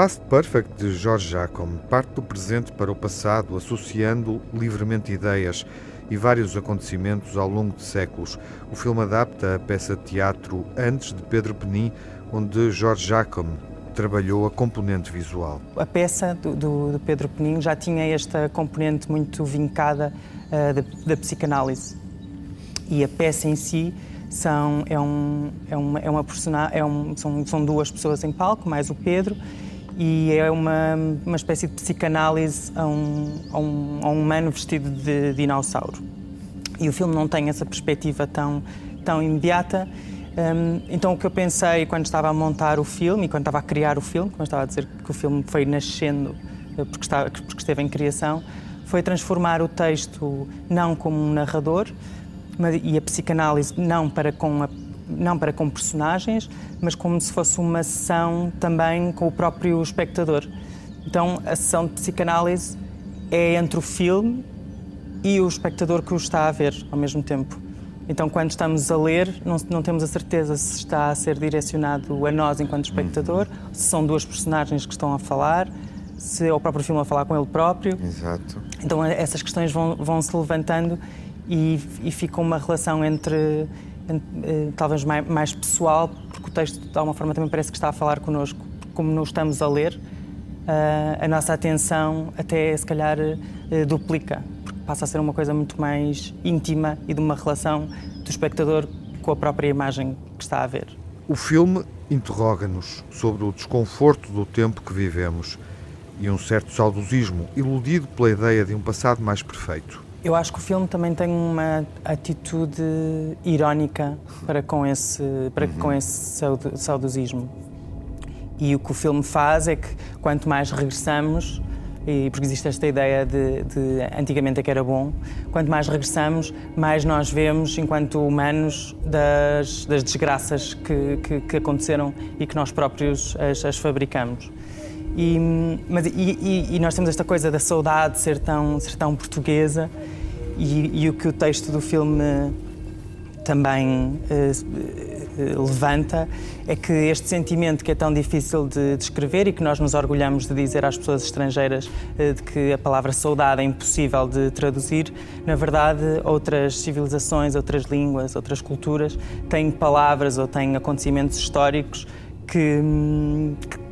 Past Perfect de George Jacom parte do presente para o passado, associando livremente ideias e vários acontecimentos ao longo de séculos. O filme adapta a peça de teatro Antes de Pedro Penin, onde George Jacom trabalhou a componente visual. A peça do, do, do Pedro Penin já tinha esta componente muito vincada uh, da, da, psicanálise. E a peça em si são, é, um, é uma, é uma personagem, é um, são, são duas pessoas em palco, mais o Pedro, e é uma, uma espécie de psicanálise a um, a um, a um humano vestido de dinossauro. E o filme não tem essa perspectiva tão, tão imediata. Um, então, o que eu pensei quando estava a montar o filme e quando estava a criar o filme, como estava a dizer que o filme foi nascendo eh, porque, estava, porque esteve em criação, foi transformar o texto não como um narrador mas, e a psicanálise não para com a não para com personagens, mas como se fosse uma sessão também com o próprio espectador. Então, a sessão de psicanálise é entre o filme e o espectador que o está a ver ao mesmo tempo. Então, quando estamos a ler, não, não temos a certeza se está a ser direcionado a nós enquanto espectador, se são duas personagens que estão a falar, se é o próprio filme a falar com ele próprio. Exato. Então, essas questões vão, vão se levantando e, e fica uma relação entre eh, talvez mais, mais, pessoal, porque o texto de alguma forma também parece que está a falar connosco, como não estamos a ler, eh, a nossa atenção até se calhar eh, duplica, passa a ser uma coisa muito mais íntima e de uma relação do espectador com a própria imagem que está a ver. O filme interroga-nos sobre o desconforto do tempo que vivemos e um certo saudosismo iludido pela ideia de um passado mais perfeito. Eu acho que o filme também tem uma atitude irónica para com esse, para uhum. com esse saudosismo. E o que o filme faz é que quanto mais regressamos, e porque existe esta ideia de, de antigamente é que era bom, quanto mais regressamos, mais nós vemos, enquanto humanos, das, das desgraças que, que, que aconteceram e que nós próprios as, as fabricamos. E, mas, e, e, e, nós temos esta coisa da saudade de ser tão, ser tão portuguesa e, o que o texto do filme também eh, levanta é que este sentimento que é tão difícil de descrever e que nós nos orgulhamos de dizer às pessoas estrangeiras eh, de que a palavra saudade é impossível de traduzir, na verdade outras civilizações, outras línguas, outras culturas têm palavras ou têm acontecimentos históricos que, hum, que, que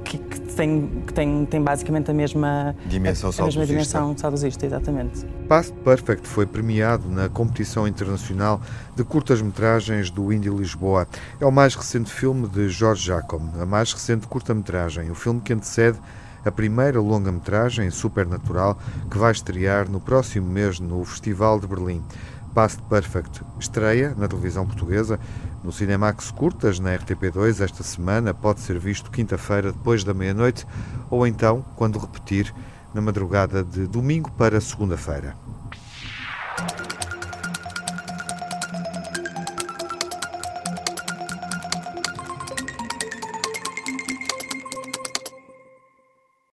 tem, que tem, tem basicamente a mesma dimensão a, a mesma dimensão saudosista, exatamente. Past Perfect foi premiado na competição internacional de curtas-metragens do Indie Lisboa. É o mais recente filme de Jorge Jacom, a mais recente curta-metragem, o filme que antecede a primeira longa-metragem, Supernatural, que vai estrear no próximo mês no Festival de Berlim. Past Perfect estreia na televisão portuguesa no Cinemax Curtas, na RTP2, esta semana, pode ser visto quinta-feira depois da meia-noite ou então, quando repetir, na madrugada de domingo para segunda-feira.